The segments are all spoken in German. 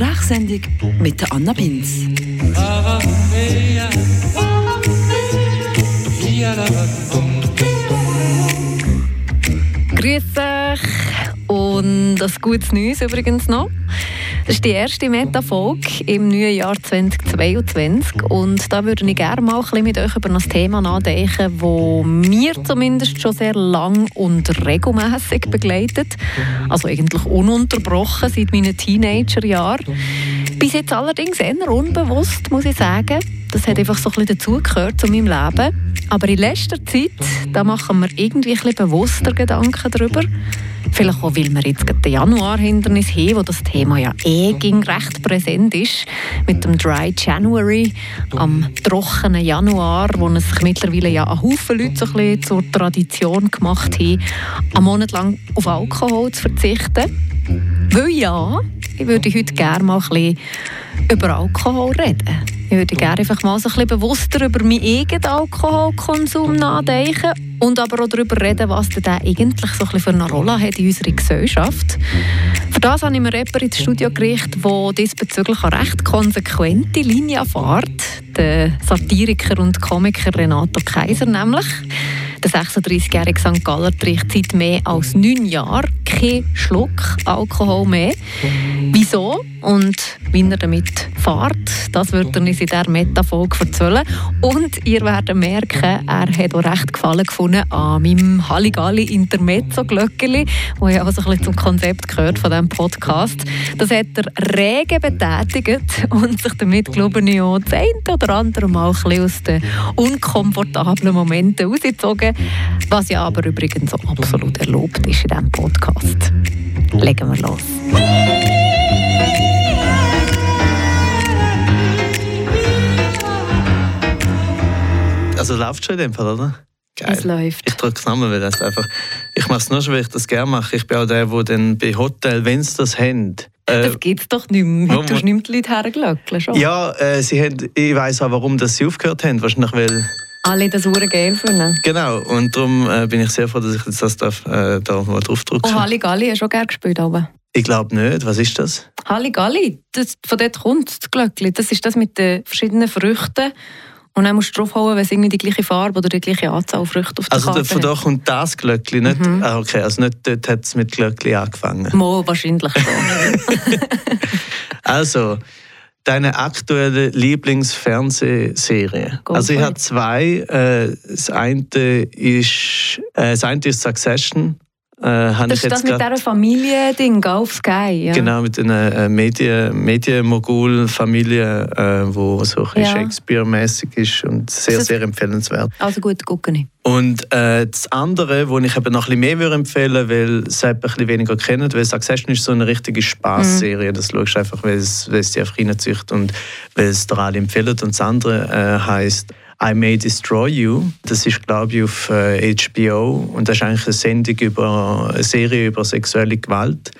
Sprachsendung mit der Anna Binz. Grüß euch und das gutes Neues übrigens noch. Das ist die erste Meta-Folge im neuen Jahr 2022 und da würde ich gerne mal ein bisschen mit euch über ein Thema nachdenken, das mir zumindest schon sehr lang und regelmäßig begleitet. Also eigentlich ununterbrochen seit meinen Teenagerjahren. Bis jetzt allerdings eher unbewusst, muss ich sagen. Das hat einfach so ein bisschen dazugehört zu meinem Leben. Aber in letzter Zeit, da machen wir irgendwie ein bisschen bewusster Gedanken darüber. Vielleicht auch, weil wir jetzt den Januar-Hindernis haben, wo das Thema ja eh ging recht präsent ist. Mit dem Dry January, am trockenen Januar, wo es sich mittlerweile ja ein Haufen Leute so ein bisschen zur Tradition gemacht haben, einen Monat lang auf Alkohol zu verzichten. Weil ja, ich würde heute gerne mal ein bisschen über Alkohol reden. Ich würde gerne einfach mal so ein bisschen bewusster über meinen eigenen Alkoholkonsum nachdenken und aber auch darüber reden, was denn der eigentlich so ein bisschen für eine Rolle hat in unserer Gesellschaft. Für das habe ich mir jemanden ins Studio gerichtet, der diesbezüglich eine recht konsequente Linie fährt. Der Satiriker und Komiker Renato Kaiser nämlich. Der 36-jährige St. Galler trinkt seit mehr als neun Jahren keinen Schluck Alkohol mehr. Wieso und wie er damit fährt, das wird er uns in dieser Metafolge erzählen. Und ihr werdet merken, er hat auch recht Gefallen gefunden an meinem Halligalli Intermezzo Glöckeli, wo ja auch so ein bisschen zum Konzept gehört von diesem Podcast. Das hat er rege betätigt und sich damit, glaube ich, auch das eine oder andere Mal ein aus den unkomfortablen Momenten rausgezogen, was ja aber übrigens auch absolut erlaubt ist in diesem Podcast. Legen wir los. Also läuft schon in dem Fall, oder? Geil. Es läuft. Ich drücke es nochmal, weil das einfach... Ich mache es nur schon, weil ich das gerne mache. Ich bin auch der, der dann bei Hotel, wenn sie das haben... Äh, das gibt es doch nicht mehr. Du hast nicht die Leute hergelöckelt, schon? Ja, äh, sie haben, ich weiss auch, warum das sie aufgehört haben. Wahrscheinlich, weil... Alle das Uhren geil finden. Genau, und darum äh, bin ich sehr froh, dass ich jetzt das darf, äh, da mal draufdrücken darf. Oh, Halligalli hast du auch gerne gespielt, aber. Ich glaube nicht. Was ist das? Halligalli, das, von dort kommt das Glöckli. Das ist das mit den verschiedenen Früchten. Und dann musst du draufhauen, wenn es irgendwie die gleiche Farbe oder die gleiche Anzahl Früchte auf der also Karte Also von da kommt das Glöckli, nicht? Mhm. Ah, okay, also nicht dort hat es mit Glöckli angefangen. Mo, wahrscheinlich schon. also, deine aktuelle Lieblingsfernsehserie? Also ich habe zwei. Äh, das eine ist, äh, das eine ist Succession. Äh, das ist das mit dieser Familie-Ding auf Sky, ja? Genau, mit einer äh, Medien, Medienmogul-Familie, äh, wo so ein ja. Shakespeare-mäßig ist und sehr, sehr empfehlenswert. Also gut, gucken ich. Und äh, das andere, wo ich eben noch ein bisschen mehr empfehlen würde, weil es ein bisschen weniger kennen, weil Succession ist so eine richtige Spaßserie. Mhm. Das schaust du einfach, weil es, weil es dich einfach reinzieht und weil es dir alle empfehlen. Und das andere äh, heisst I May Destroy You. Das ist, glaube ich, auf äh, HBO und das ist eigentlich eine Sendung über eine Serie über sexuelle Gewalt.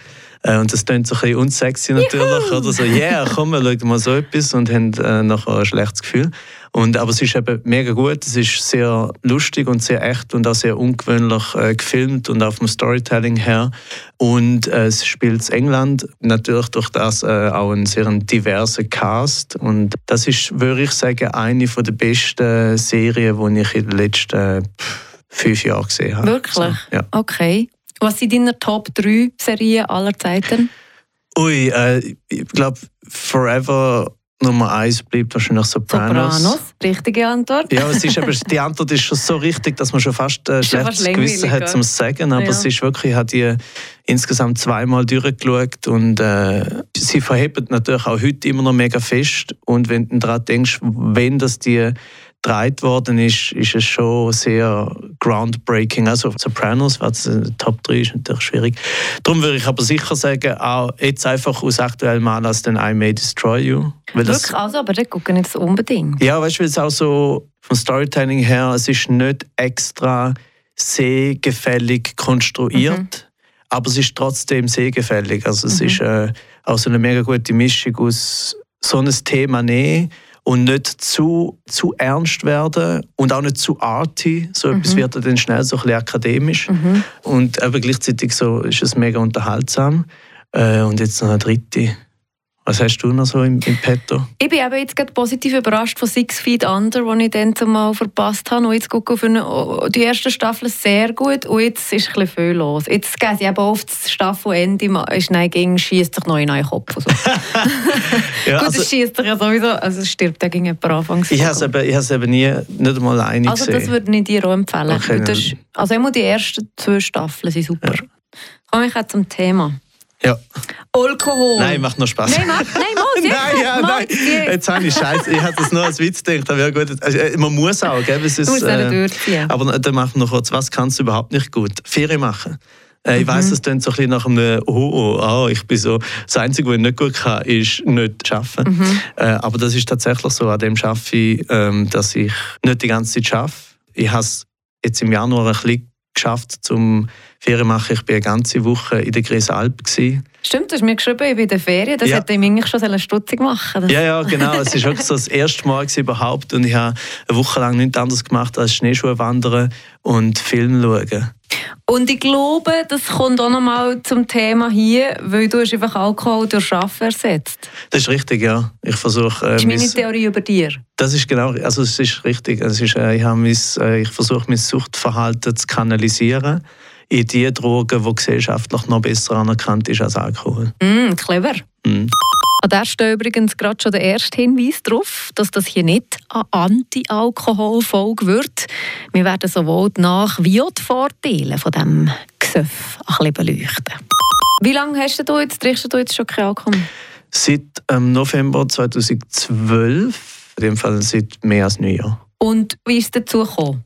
Äh, und das klingt so ein bisschen unsexy natürlich, Juhu. oder so, yeah, komm, wir schauen mal so etwas und haben äh, nachher ein schlechtes Gefühl. Und, aber es ist eben mega gut, es ist sehr lustig und sehr echt und auch sehr ungewöhnlich äh, gefilmt und auch vom Storytelling her. Und äh, es spielt in England, natürlich durch das äh, auch einen sehr diversen Cast. Und das ist, würde ich sagen, eine der besten Serien, die ich in den letzten fünf Jahren gesehen habe. Wirklich? So, ja. Okay. Was sind deine Top 3 Serien aller Zeiten? Ui, äh, ich glaube, Forever Nummer eins bleibt wahrscheinlich Sopranos. Sopranos, richtige Antwort. Ja, es ist aber, die Antwort ist schon so richtig, dass man schon fast äh, schlechtes Gewissen hat zum Sagen. Aber ja. es ist wirklich, ich habe die insgesamt zweimal durchgeschaut und äh, sie verhebt natürlich auch heute immer noch mega fest. Und wenn du daran denkst, wenn das die gedreht worden ist, ist es schon sehr groundbreaking. Also Sopranos, was Top 3 ist natürlich schwierig. Darum würde ich aber sicher sagen, auch jetzt einfach aus aktuellem Anlass den I May Destroy You. Weil Wirklich, also, aber das gucken jetzt unbedingt. Ja, weißt du, weil es auch so vom Storytelling her, es ist nicht extra sehgefällig konstruiert, mhm. aber es ist trotzdem sehgefällig. Also es mhm. ist äh, auch so eine mega gute Mischung aus so einem Thema nehmen und nicht zu, zu ernst werden und auch nicht zu arty. So mhm. etwas wird dann schnell so ein bisschen akademisch. Mhm. Und aber gleichzeitig so ist es mega unterhaltsam. Äh, und jetzt noch eine dritte. Was hast du noch so im, im Petto? Ich bin eben jetzt gerade positiv überrascht von Six Feet Under, die ich dann zumal verpasst habe. Und jetzt gucke ich auf eine, oh, die erste Staffel sehr gut und jetzt ist ein bisschen viel los. Jetzt gehen sie eben oft das Staffelende, ist nein, gegen schießt sich noch in den Kopf. So. ja, gut, also, es schießt sich ja sowieso, also es stirbt ja gegen jemanden anfangs. Ich habe es eben, eben nie, nicht einmal alleine also, gesehen. Also das würde ich dir auch empfehlen. Okay, das, also immer die ersten zwei Staffeln sind super. Ja. Kommen wir zum Thema. Ja. Alkohol. Nein, macht noch Spaß. Nein, mach, nein, mach, nein, ja, nein. Jetzt habe ich Scheiße. Ich hatte das nur als Witz gedacht. Aber ja, gut. Also, äh, man muss auch, gell? Es ist, äh. Aber dann machen wir noch kurz, was kannst du überhaupt nicht gut? Ferien machen. Äh, ich mhm. weiss, es klingt so ein bisschen nach einem oh, oh, oh, ich bin so. Das Einzige, was ich nicht gut kann, ist nicht arbeiten. Mhm. Äh, aber das ist tatsächlich so. An dem arbeite ich, ähm, dass ich nicht die ganze Zeit arbeite. Ich habe es jetzt im Januar ein bisschen geschafft, zum Ferien machen. Ich war eine ganze Woche in der Grisalp. Stimmt, du hast mir geschrieben, ich bin in der Ferien. Das ja. hätte ich eigentlich schon stutzig machen Ja, ja, genau. Es war wirklich so das erste Mal überhaupt. Und ich habe eine Woche lang nichts anderes gemacht als Schneeschuhe wandern und Film schauen. Und ich glaube, das kommt auch nochmal zum Thema hier, weil du hast einfach Alkohol durch Arbeiten ersetzt. Das ist richtig, ja. Ich versuche... Äh, das ist meine Theorie über dir. Das ist genau, also es ist richtig. Es ist, äh, ich, mein, äh, ich versuche mein Suchtverhalten zu kanalisieren in die Drogen, die gesellschaftlich noch besser anerkannt ist als Alkohol. Mm, clever. Mm. An der steht übrigens gerade schon der erste Hinweis darauf, dass das hier nicht eine Anti-Alkohol-Folge wird. Wir werden sowohl die Nach- wie auch die Vorteile von diesem Gesöff ein bisschen beleuchten. Wie lange hast du jetzt, trinkst du jetzt schon kein Alkohol? Seit ähm, November 2012, in dem Fall seit mehr als einem Jahr. Und wie ist es dazu gekommen?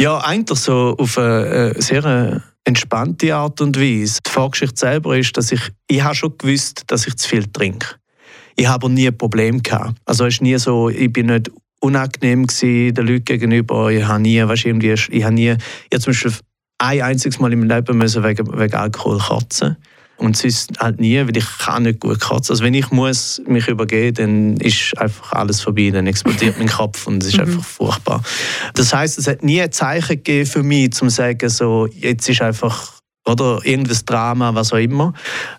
Ja, eigentlich so auf eine sehr äh, entspannte Art und Weise. Die Vorgeschichte selber ist, dass ich, ich habe schon gewusst, dass ich zu viel trinke. Ich habe aber nie ein Problem gehabt. Also es ist nie so, ich bin nicht unangenehm gewesen, den Leuten gegenüber. Ich habe nie, weißt, irgendwie, ich habe nie, ich habe zum Beispiel ein einziges Mal im Leben müssen wegen, wegen Alkohol kotzen und sonst halt nie, weil ich kann nicht gut kotzen. Also wenn ich muss mich übergeben, dann ist einfach alles vorbei, dann explodiert mein Kopf und es ist mhm. einfach furchtbar. Das heißt, es hat nie ein Zeichen gegeben für mich, um zu sagen, so, jetzt ist einfach oder irgendein Drama, was auch immer.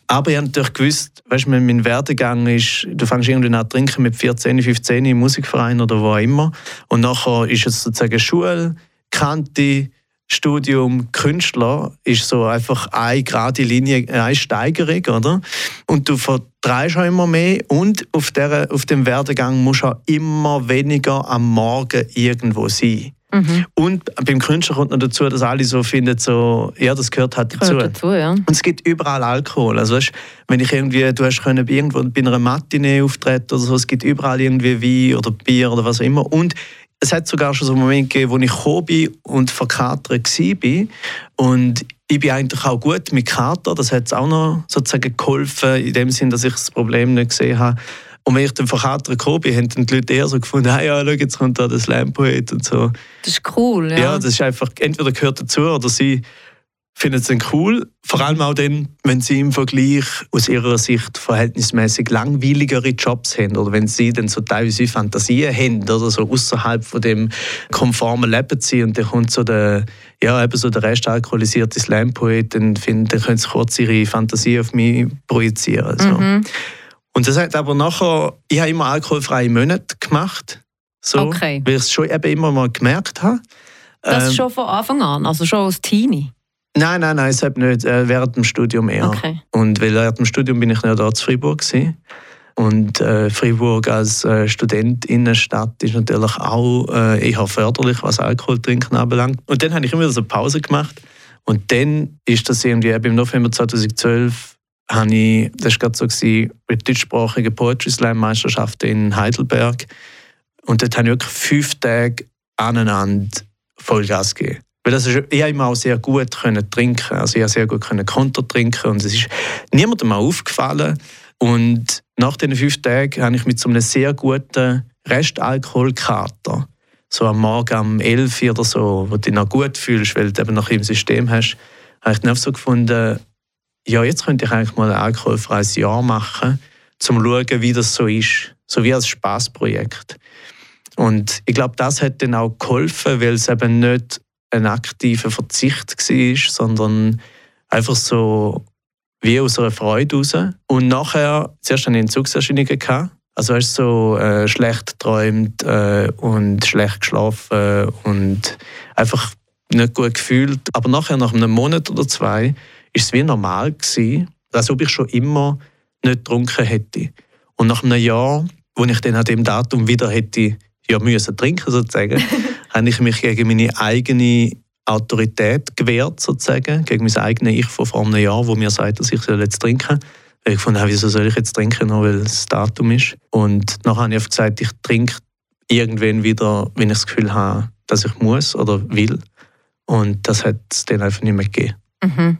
Aber ich habe natürlich gewusst, weißt, mein Werdegang ist, du fängst irgendwie an zu trinken mit 14, 15 im Musikverein oder wo auch immer. Und nachher ist es sozusagen Schule, Kante, Studium Künstler ist so einfach eine gerade Linie, eine Steigerung, oder? Und du vertreibst auch immer mehr und auf, der, auf dem Werdegang musst du auch immer weniger am Morgen irgendwo sein. Mhm. Und beim Künstler kommt noch dazu, dass alle so finden, so, ja, das gehört halt dazu. Gehört dazu ja. Und es gibt überall Alkohol. Also, weißt, wenn ich irgendwie, du hast können irgendwo bei einer Matinee auftreten oder so, es gibt überall irgendwie Wein oder Bier oder was auch immer. Und es hat sogar schon so einen Moment gegeben, wo ich gekommen bin und verkatert war. Und ich bin eigentlich auch gut mit Kater. Das hat auch noch sozusagen geholfen, in dem Sinn, dass ich das Problem nicht gesehen habe. Und wenn ich dann verkatert gekommen bin, haben die Leute eher so gefunden, hey, ja, schau, jetzt kommt da der Slam-Poet und so. Das ist cool, ja. Ja, das ist einfach, entweder gehört dazu oder sie finden es dann cool. Vor allem auch dann, wenn sie im Vergleich aus ihrer Sicht verhältnismäßig langweiligere Jobs haben oder wenn sie dann so teilweise Fantasien haben oder so außerhalb von dem konformen Leben sind und dann kommt so der, ja, eben so der Rest alkoholisierte Slam-Poet, dann, dann können sie kurz ihre Fantasie auf mich projizieren. So. Mhm. Und das hat aber nachher, ich habe immer alkoholfreie Monate gemacht, so, okay. weil ich es schon eben immer mal gemerkt habe. Das ähm, schon von Anfang an, also schon als Teenie? Nein, nein, nein, deshalb nicht. Äh, während dem Studium eher. Okay. Und weil während dem Studium bin ich nicht da zu Freiburg gewesen. Und äh, Freiburg als äh, Studentinnenstadt ist natürlich auch äh, eher förderlich, was Alkoholtrinken anbelangt. Und dann habe ich immer so eine Pause gemacht. Und dann ist das irgendwie, im November 2012, habe ich, das war gerade so, gewesen, bei deutschsprachigen Poetry Slam Meisterschaften in Heidelberg. Und dort habe ich wirklich fünf Tage aneinander Vollgas gegeben. Weil das ist, ich immer auch sehr gut können trinken. Also ich habe sehr gut können Konter trinken und es ist niemandem mal aufgefallen. Und nach diesen fünf Tagen habe ich mit so einem sehr guten Restalkoholkater, so am Morgen um 11 Uhr oder so, wo du dich noch gut fühlst, weil du eben noch im System hast, habe ich dann so gefunden, ja, jetzt könnte ich eigentlich mal ein alkoholfreies Jahr machen, um zu schauen, wie das so ist. So wie als Spaßprojekt. Und ich glaube, das hat dann auch geholfen, weil es eben nicht ein aktiver Verzicht war, sondern einfach so wie aus einer Freude raus. Und nachher, zuerst hatte ich Entzugserscheinungen. Gehabt. Also hast so äh, schlecht geträumt äh, und schlecht geschlafen und einfach nicht gut gefühlt. Aber nachher, nach einem Monat oder zwei, ist es wie normal gewesen, als ob ich schon immer nicht getrunken hätte. Und nach einem Jahr, wo ich dann an dem Datum wieder hätte ja müssen trinken sozusagen, habe ich mich gegen meine eigene Autorität gewehrt sozusagen, gegen mein eigenes Ich von vor einem Jahr, wo mir sagt, dass ich jetzt trinken soll. Ich fand, wieso soll ich jetzt trinken, nur weil es Datum ist. Und nachher habe ich gesagt, ich trinke irgendwann wieder, wenn ich das Gefühl habe, dass ich muss oder will. Und das hat es dann einfach nicht mehr gegeben. Mhm.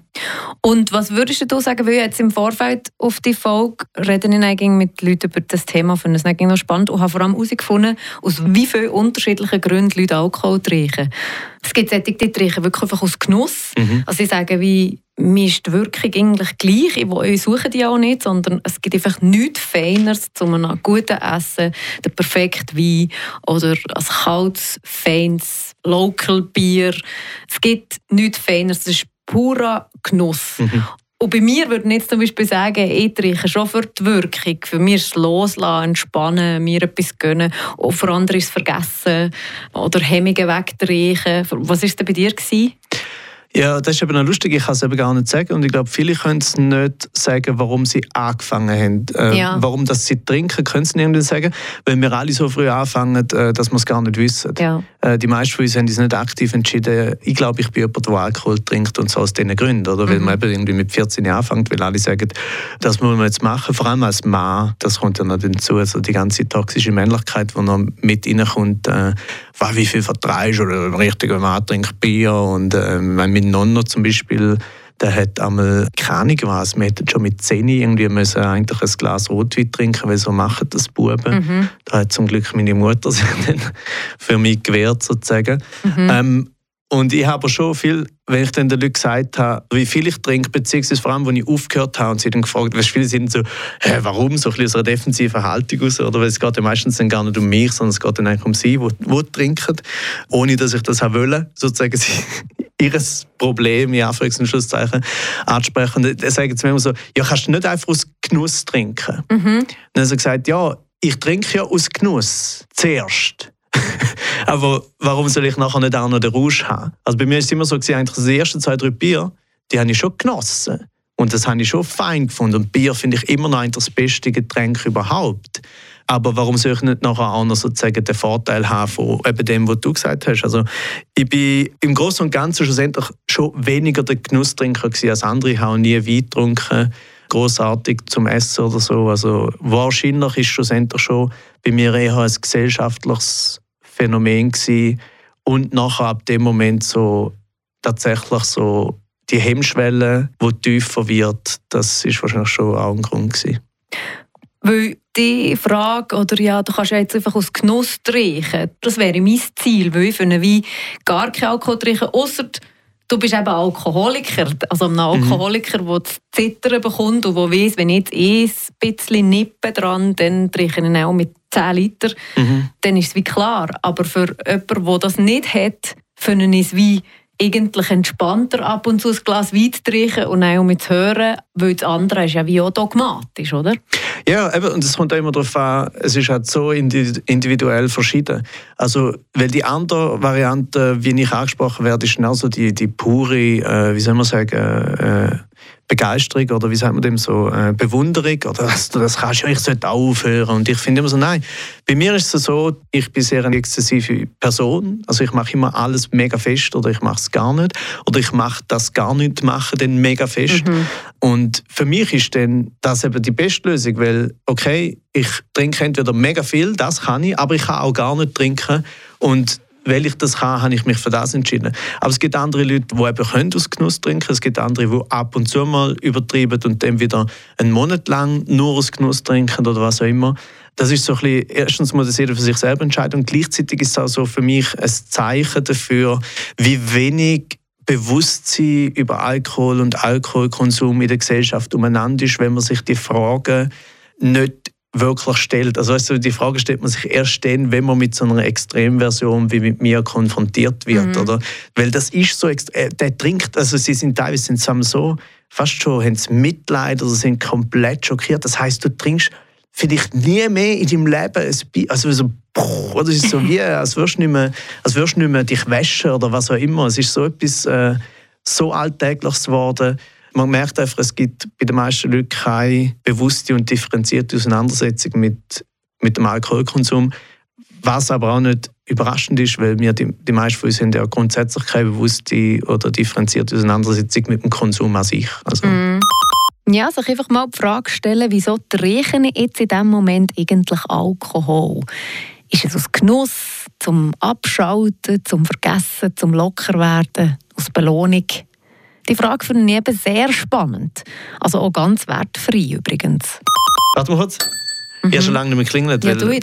Und was würdest du sagen, weil jetzt im Vorfeld auf die Folge reden ich eigentlich mit Leuten über das Thema, finde es noch spannend und habe vor allem herausgefunden, aus wie vielen unterschiedlichen Gründen Leute Alkohol trinken. Es gibt solche, die trinken wirklich einfach aus Genuss. Mhm. Also sie sagen, wie, mir ist die Wirkung eigentlich gleich, ich suche die auch nicht, sondern es gibt einfach nichts Feineres zu einem guten Essen, der perfekte Wein oder ein kaltes, feines Local Bier. Es gibt nichts Feineres, es ist purer Genuss. Mhm. Und bei mir würde ich jetzt zum Beispiel sagen, ich trinke schon für die Wirkung. Für mich ist es loslassen, entspannen, mir etwas gönnen. Und für andere ist es vergessen oder Hemmungen wegtrinken. Was war denn bei dir? Gewesen? Ja, das ist eben noch lustig, ich kann es eben gar nicht sagen. Und ich glaube, viele können es nicht sagen, warum sie angefangen haben. Äh, ja. Warum dass sie trinken, können sie nicht sagen, weil wir alle so früh anfangen, äh, dass wir es gar nicht wissen. Ja. Äh, die meisten von uns haben es nicht aktiv entschieden. Ich glaube, ich bin jemand, der Alkohol trinkt und so aus diesen Gründen. Oder? Mhm. Weil man eben irgendwie mit 14 anfängt, weil alle sagen, das muss man jetzt machen. Vor allem als Mann, das kommt ja noch dazu, also die ganze toxische Männlichkeit, die noch mit reinkommt. Äh, wie viel vertreibst oder ein richtiger Mann trinkt Bier und äh, mein Nonno zum Beispiel der hat einmal keine was, wir hätten schon mit 10 irgendwie müssen eigentlich ein Glas Rotwein trinken, weil so machen das Buben. Mhm. Da hat zum Glück meine Mutter sich dann für mich gewehrt sozusagen. Mhm. Ähm, und ich habe schon viel, wenn ich dann den Leuten gesagt habe, wie viel ich trinke, beziehungsweise vor allem, als ich aufgehört habe und sie dann gefragt, weil viele sind so, hä, warum, so ein bisschen aus einer defensiven Haltung aus, oder weil es geht ja meistens dann gar nicht um mich, sondern es geht dann eigentlich um sie, die, die trinken, ohne dass ich das habe wollen, sozusagen sie, ihr Problem, in Anführungs- und Schlusszeichen, ansprechen. Und dann sagen sie mir immer so, ja, kannst du nicht einfach aus Genuss trinken? Mhm. Dann haben sie gesagt, ja, ich trinke ja aus Genuss zuerst. Aber warum soll ich nachher nicht auch noch den Rausch haben? Also bei mir ist es immer so, dass eigentlich die ersten zwei, drei Bier, die habe ich schon genossen. Und das habe ich schon fein gefunden. Und Bier finde ich immer noch das beste Getränk überhaupt. Aber warum soll ich nicht nachher auch noch sozusagen den Vorteil haben von eben dem, was du gesagt hast? Also ich bin im Großen und Ganzen schlussendlich schon weniger der Genusstrinker als andere. Ich habe nie Wein getrunken, großartig zum Essen oder so. Also wahrscheinlich ist schlussendlich schon bei mir eher ein gesellschaftliches Phänomen gewesen. und nachher ab dem Moment so tatsächlich so die Hemmschwelle, die tiefer wird, das ist wahrscheinlich schon auch ein Grund gewesen. Weil die Frage, oder ja, du kannst ja jetzt einfach aus Genuss trinken, das wäre mein Ziel, weil ich für einen Wein gar keinen Alkohol trinken, außer du bist eben Alkoholiker, also ein Alkoholiker, mhm. der das Zittern bekommt und der weiss, wenn ich jetzt ein bisschen nippe dran, dann trinke ich ihn auch mit 10 Liter, mhm. dann ist es wie klar. Aber für jemanden, der das nicht hat, finde ich es wie eigentlich entspannter, ab und zu ein Glas Wein zu trinken und auch mit zu hören, weil das andere ist ja wie auch dogmatisch, oder? Ja, eben, und es kommt auch immer darauf an, es ist halt so individuell verschieden. Also, weil die andere Variante, wie ich angesprochen werde, ist also die, die pure, äh, wie soll man sagen, äh, Begeisterung oder wie sagt man dem so, äh, Bewunderung oder das, das kannst du, ich sollte aufhören. Und ich finde immer so, nein, bei mir ist es so, ich bin sehr eine exzessive Person, also ich mache immer alles mega fest oder ich mache es gar nicht oder ich mache das gar nicht machen dann mega fest. Mhm. Und für mich ist dann das eben die beste Lösung, weil, okay, ich trinke entweder mega viel, das kann ich, aber ich kann auch gar nicht trinken und weil ich das kann, habe ich mich für das entschieden. Aber es gibt andere Leute, die eben können aus Genuss trinken Es gibt andere, die ab und zu mal übertrieben und dann wieder einen Monat lang nur aus Genuss trinken oder was auch immer. Das ist so ein bisschen, erstens muss das jeder für sich selber entscheiden und gleichzeitig ist es auch so für mich ein Zeichen dafür, wie wenig Bewusstsein über Alkohol und Alkoholkonsum in der Gesellschaft umeinander ist, wenn man sich die Fragen nicht wirklich stellt. Also weißt du, die Frage stellt man sich erst dann, wenn man mit so einer Extremversion wie mit mir konfrontiert wird, mhm. oder? Weil das ist so, äh, der trinkt, also sie sind teilweise sind so fast schon haben sie Mitleid oder sind komplett schockiert. Das heißt, du trinkst vielleicht nie mehr in deinem Leben ein Bier. Also so, das ist so wie, als würdest du nicht mehr, als würdest du nicht mehr dich waschen oder was auch immer. Es ist so etwas äh, so Alltägliches geworden. Man merkt einfach, es gibt bei den meisten Leuten keine bewusste und differenzierte Auseinandersetzung mit, mit dem Alkoholkonsum. Was aber auch nicht überraschend ist, weil wir die, die meisten von uns haben ja grundsätzlich keine bewusste oder differenzierte Auseinandersetzung mit dem Konsum an sich. Also, mm. Ja, sich einfach mal die Frage stellen, wieso trinken jetzt in diesem Moment eigentlich Alkohol? Ist es aus Genuss, zum Abschalten, zum Vergessen, zum Lockerwerden, aus Belohnung? Die Frage finde ich eben sehr spannend. Also auch ganz wertfrei übrigens. Warte mal kurz. Mhm. Ich habe schon lange nicht mehr geklingelt. Ja, weil,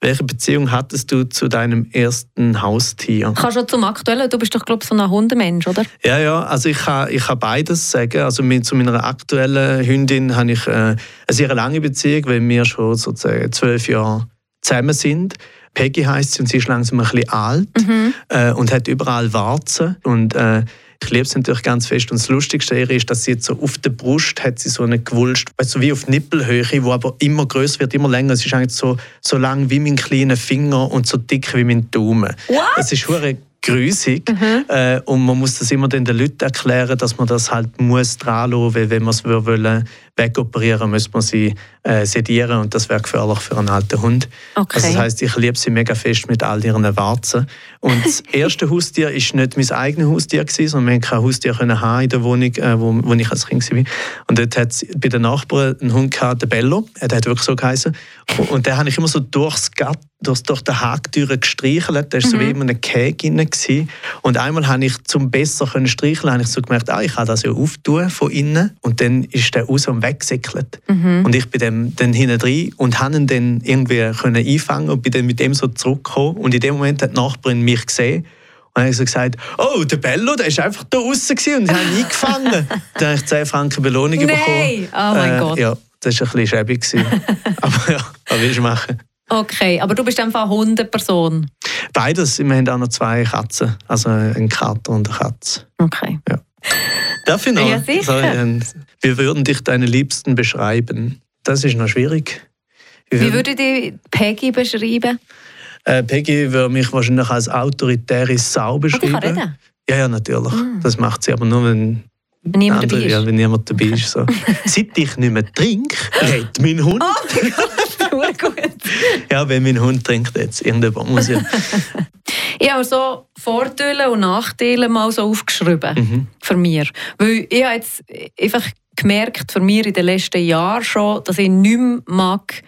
welche Beziehung hattest du zu deinem ersten Haustier? Kannst du zum aktuellen, du bist doch glaube ich so ein Hundemensch, oder? Ja, ja, also ich kann, ich kann beides sagen. Also mit, zu meiner aktuellen Hündin habe ich äh, eine sehr lange Beziehung, weil wir schon sozusagen zwölf Jahre zusammen sind. Peggy heißt sie und sie ist langsam ein bisschen alt mhm. äh, und hat überall Warzen und äh, ich liebe es natürlich ganz fest. Und das Lustigste ist, dass sie jetzt so auf der Brust hat sie so eine Gewulst, also wie auf Nippelhöhe, wo aber immer größer wird, immer länger. Es ist eigentlich so, so lang wie mein kleiner Finger und so dick wie mein Daumen. What? Es ist grusig. Mhm. Äh, und man muss das immer den Leuten erklären, dass man das halt muss dran lassen, wenn man es wollen, wegoperieren muss man sie äh, sedieren und das wäre gefährlich für einen alten Hund. Okay. Also das heißt, ich liebe sie mega fest mit all ihren Warzen. Und das erste Haustier ist nicht mein eigenes Haustier gewesen, sondern wir kein Haustier können haben in der Wohnung, äh, wo, wo ich als Kind war. Und dort hat es bei den Nachbarn einen Hund gehabt, der Bello, der hat wirklich so geheißen. Und den habe ich immer so durchs Gatt durch, durch die Hagtüre gestreichelt. Der war mhm. so wie in einem Käge drin. Und einmal habe ich, zum besser können streicheln, habe ich so gemerkt, ah, ich kann das ja auftun von innen. Und dann ist der raus und weggesäckelt. Mhm. Und ich bin dann, dann hinten drin und habe ihn dann irgendwie können einfangen und bin dann mit dem so zurückgekommen. Und in dem Moment hat die Nachbarin mich gesehen und habe ich so gesagt, oh, der Bello, der war einfach da draußen und ich habe ihn eingefangen. dann habe ich 10 Franken Belohnung Nein. bekommen. oh mein äh, Gott. Ja, das war ein bisschen schäbig. aber ja, was willst du machen? Okay, aber du bist einfach eine Hundeperson? Beides. Wir haben auch noch zwei Katzen. Also einen Kater und eine Katze. Okay. Ja. Darf ich noch? Ja, sicher. Ähm, wir würden dich deine Liebsten beschreiben. Das ist noch schwierig. Wir Wie würde die Peggy beschreiben? Äh, Peggy würde mich wahrscheinlich als autoritäre Sau beschreiben. Okay, kann Ja, ja, natürlich. Mm. Das macht sie aber nur, wenn wenn niemand andere, dabei ist. Ja, wenn niemand dabei ist. So. Seit ich nicht mehr trinke, redet mein Hund. Oh mein Gott, gut. ja, wenn mein Hund trinkt jetzt. Irgendjemand muss ja. ich habe so Vorteile und Nachteile mal so aufgeschrieben. Mhm. Für mich. Weil ich habe jetzt einfach gemerkt, für mich in den letzten Jahren schon, dass ich nicht mehr mag,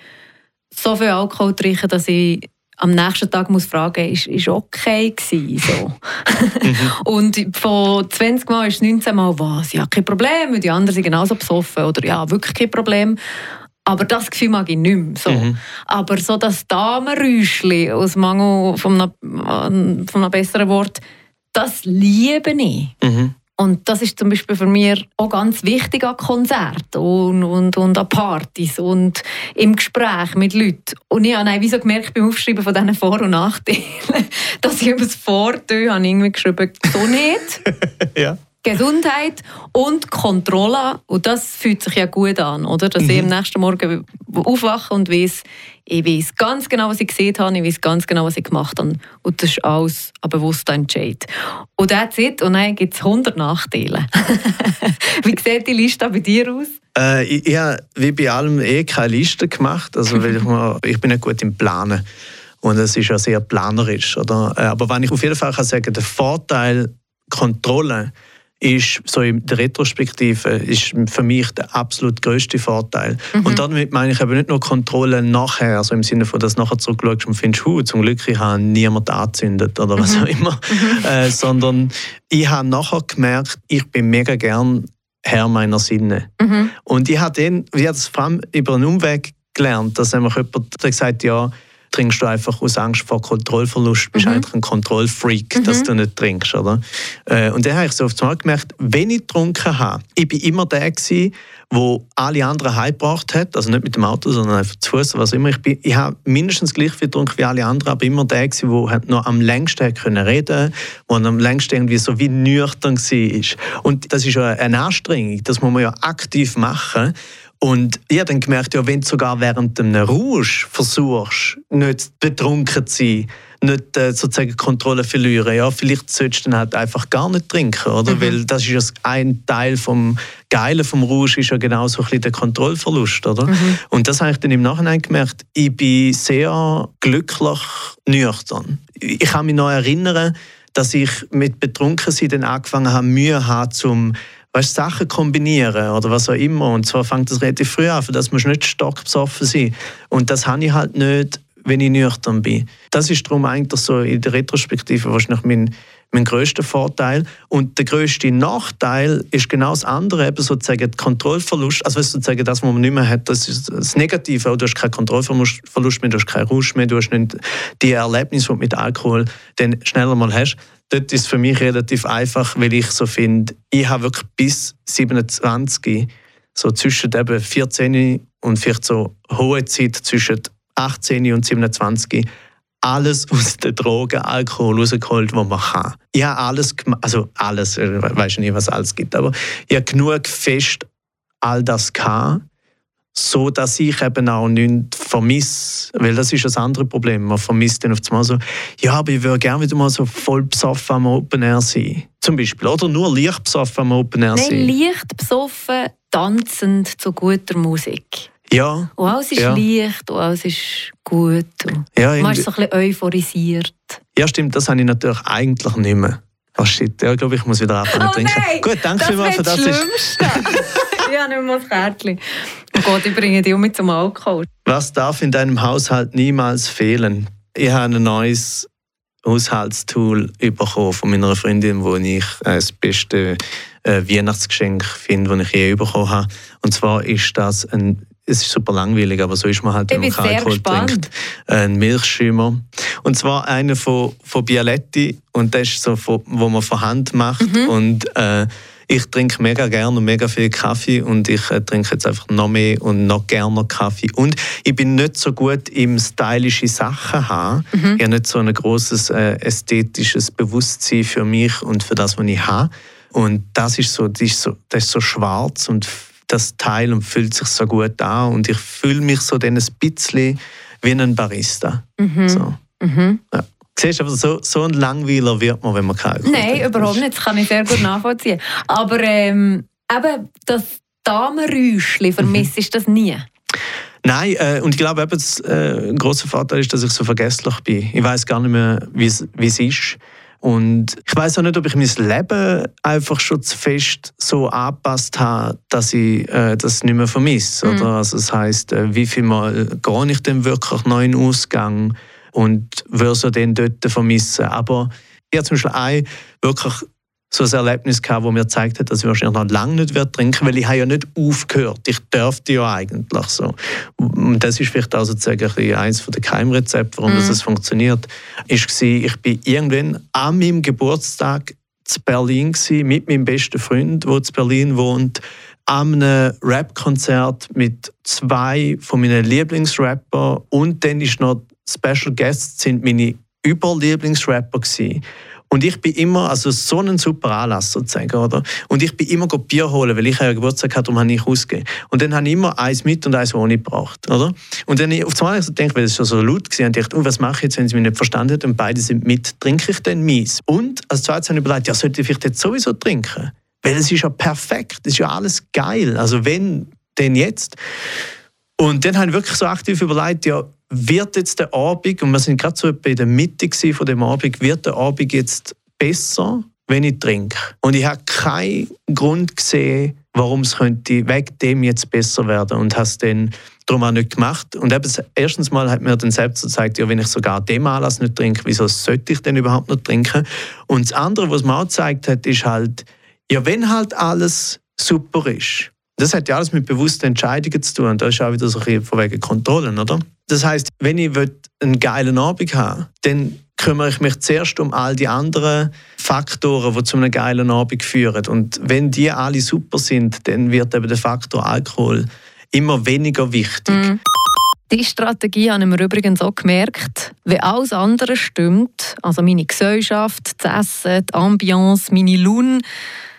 so viel Alkohol trinken, dass ich am nächsten Tag muss fragen, ist, ist okay gewesen, so. Mhm. und von 20 Mal ist 19 Mal was, ja, kein Problem, die anderen sind genauso besoffen oder ja, wirklich kein Problem. Aber das Gefühl mag ich nicht mehr. So. Mhm. Aber so das Damenräuschchen, aus Mangel von einem, von einem besseren Wort, das liebe ich. Mhm. Und das ist zum Beispiel für mich auch ganz wichtig an Konzerten und, und, und an Partys und im Gespräch mit Leuten. Und ich habe wie so gemerkt beim Aufschreiben von diesen Vor- und Nachteilen, dass ich über das Vorteil habe irgendwie geschrieben, so nicht. ja. Gesundheit und Kontrolle. Und das fühlt sich ja gut an, oder? Dass mhm. ich am nächsten Morgen aufwache und weiß, ich weiß ganz genau, was ich gesehen habe, ich weiß ganz genau, was ich gemacht habe. Und das ist alles ein bewusster Entscheid. Und that's it. Und dann gibt es 100 Nachteile. wie sieht die Liste bei dir aus? Äh, ich, ich habe wie bei allem eh keine Liste gemacht. Also, weil ich, mal, ich bin nicht gut im Planen. Und es ist ja sehr planerisch. Oder? Äh, aber wenn ich auf jeden Fall kann sagen der Vorteil Kontrolle ist so in der Retrospektive ist für mich der absolut größte Vorteil. Mhm. Und damit meine ich aber nicht nur Kontrolle nachher, also im Sinne von, dass du nachher zurückschaust und findest, huh, zum Glück ich habe niemand angezündet oder was mhm. auch immer, mhm. äh, sondern ich habe nachher gemerkt, ich bin mega gern Herr meiner Sinne. Mhm. Und ich habe dann, wie das vor allem über einen Umweg gelernt, dass jemand gesagt ja, trinkst du einfach aus Angst vor Kontrollverlust, bist mhm. eigentlich ein Kontrollfreak, mhm. dass du nicht trinkst, oder? Äh, und dann habe ich so auf einmal gemerkt, wenn ich getrunken habe, ich bin immer der gewesen, wo alle anderen heimgebracht hat, also nicht mit dem Auto, sondern einfach zu Fuß, was immer. Ich, bin, ich habe mindestens gleich viel getrunken wie alle anderen, aber immer der gewesen, halt noch am längsten können reden, wo am längsten irgendwie so wie nüchtern war. Und das ist ja eine Anstrengung, das muss man ja aktiv machen. Und ich habe dann gemerkt, ja, wenn du sogar während einem Rausch versuchst, nicht betrunken zu sein, nicht äh, sozusagen Kontrolle verlieren, ja, vielleicht solltest du dann halt einfach gar nicht trinken, oder? Mhm. Weil das ist ja ein Teil vom Geilen vom Rausch ist ja genau so ein bisschen der Kontrollverlust, oder? Mhm. Und das habe ich dann im Nachhinein gemerkt. Ich bin sehr glücklich nüchtern. Ich kann mich noch erinnern, dass ich mit Betrunkensein dann angefangen habe, Mühe haben, zum weißt, Sachen kombinieren oder was auch immer. Und zwar fängt das relativ früh an, für das musst du nicht stockbesoffen sein. Und das habe ich halt nicht, wenn ich nüchtern bin. Das ist darum eigentlich so in der Retrospektive wahrscheinlich mein, mein größter Vorteil. Und der größte Nachteil ist genau das andere, eben sozusagen der Kontrollverlust. Also sozusagen das, was man nicht mehr hat, das ist das Negative. Du hast keinen Kontrollverlust mehr, du hast keinen Rausch mehr, du hast nicht die Erlebnisse, die du mit Alkohol dann schneller mal hast dort ist es für mich relativ einfach, weil ich so finde, ich habe wirklich bis 27, so zwischen eben 14 und vielleicht so hohe Zeit zwischen 18 und 27, alles aus den Drogen, Alkohol rausgeholt, was man kann. Ich habe alles gemacht, also alles, ich weiß nicht, was es alles gibt, aber ich habe genug fest all das gehabt, so dass ich eben auch nichts vermisse. Weil das ist das andere Problem. Man vermisst dann auf einmal so, ja, aber ich würde gerne wieder mal so voll besoffen am Open Air sein. Zum Beispiel. Oder nur leicht besoffen am Open Air sein. Nein, leicht besoffen, tanzend zu guter Musik. Ja. Und alles ist ja. leicht und alles ist gut. ja, man ist so ein bisschen euphorisiert. Ja, stimmt. Das habe ich natürlich eigentlich nicht mehr. Oh shit, ja, ich glaube, ich muss wieder anfangen oh, trinken. Nein, Gut, danke vielmals für das. Das ist das ja, nicht mehr das Kärtchen. Oh Gott, ich bringe dich um mit zum Alkohol. Was darf in deinem Haushalt niemals fehlen? Ich habe ein neues Haushaltstool bekommen von meiner Freundin, wo ich das beste äh, Weihnachtsgeschenk finde, das ich je bekommen habe. Und zwar ist das ein es ist super langweilig, aber so ist man halt, wenn man Alkohol trinkt. Ein Milchschimmer. Und zwar einer von, von Bialetti und das ist so, von, wo man von Hand macht. Mhm. Und äh, ich trinke mega gerne und mega viel Kaffee und ich äh, trinke jetzt einfach noch mehr und noch gerne Kaffee. Und ich bin nicht so gut im stylische Sachen haben. Mhm. Ich habe nicht so ein großes äh, ästhetisches Bewusstsein für mich und für das, was ich habe. Und das ist so, das ist so, das ist so schwarz und das Teil und fühlt sich so gut an und ich fühle mich so dann ein bisschen wie ein Barista. Mhm. So. Mhm. Ja. Siehst du, so, so ein Langweiler wird man, wenn man keinen Alkohol Nein, überhaupt nicht. Das kann ich sehr gut nachvollziehen. Aber ähm, eben das Damenräuschchen vermisse ich das nie. Nein, äh, und ich glaube, eben, das, äh, ein Vorteil ist, dass ich so vergesslich bin. Ich weiß gar nicht mehr, wie es ist. Und ich weiß auch nicht, ob ich mein Leben einfach schon zu fest so angepasst habe, dass ich äh, das nicht mehr vermisse. Mhm. Also das heißt, äh, wie viel Mal gehe ich denn wirklich noch in den Ausgang? und würde so den dort vermissen. Aber ich habe zum Beispiel ein wirklich so ein Erlebnis gehabt, wo mir gezeigt hat, dass ich wahrscheinlich noch lange nicht werde trinken, weil ich habe ja nicht aufgehört. Ich dürfte ja eigentlich so. Und das ist vielleicht auch sozusagen eines der Keimrezepte, warum mm. das funktioniert. Ist ich bin irgendwann an meinem Geburtstag zu Berlin gewesen, mit meinem besten Freund, der zu Berlin wohnt, an einem Rap-Konzert mit zwei von meinen Lieblingsrapper und dann ist noch Special Guests sind meine Überlieblingsrapper gewesen. Und ich bin immer, also so ein super Anlass sozusagen, oder? Und ich bin immer Bier holen, weil ich ja Geburtstag hatte, darum habe ich ausgegeben. Und dann habe ich immer eins mit und eins ohne gebraucht, oder? Und dann auf einmal so gedacht, weil es schon so laut war, und ich dachte, oh, was mache ich jetzt, wenn sie mich nicht verstanden haben und beide sind mit, trinke ich dann mies? Und als zweites habe ich überlegt, ja, sollte ich vielleicht jetzt sowieso trinken? Weil es ist ja perfekt, es ist ja alles geil. Also wenn, denn jetzt? Und dann habe ich wirklich so aktiv überlegt, ja, wird jetzt der Abend, und wir sind gerade so bei der Mitte von dem Abend, wird der Abend jetzt besser, wenn ich trinke? Und ich habe keinen Grund gesehen, warum es könnte wegen dem jetzt besser werden und habe es dann darum auch nicht gemacht. Und eben, erstens mal hat mir dann selbst gezeigt, ja, wenn ich sogar dem Anlass nicht trinke, wieso sollte ich denn überhaupt noch trinken? Und das andere, was mir auch gezeigt hat, ist halt, ja, wenn halt alles super ist, Das hat ja alles mit bewussten Entscheidungen zu tun. Da ist auch wieder so ein bisschen von wegen Kontrollen, oder? Das heißt, wenn ich einen geilen Abend haben dann kümmere ich mich zuerst um all die anderen Faktoren, die zu einem geilen Abend führen. Und wenn die alle super sind, dann wird eben der Faktor Alkohol immer weniger wichtig. Mm. Die Strategie habe ich mir übrigens auch gemerkt. Wenn alles andere stimmt, also meine Gesellschaft, das Essen, die Ambiance, meine Laune,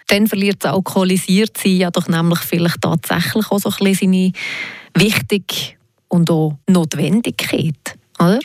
dann verliert das alkoholisiert sein ja doch nämlich vielleicht tatsächlich auch so ein bisschen seine Wichtig und auch Notwendigkeit, oder?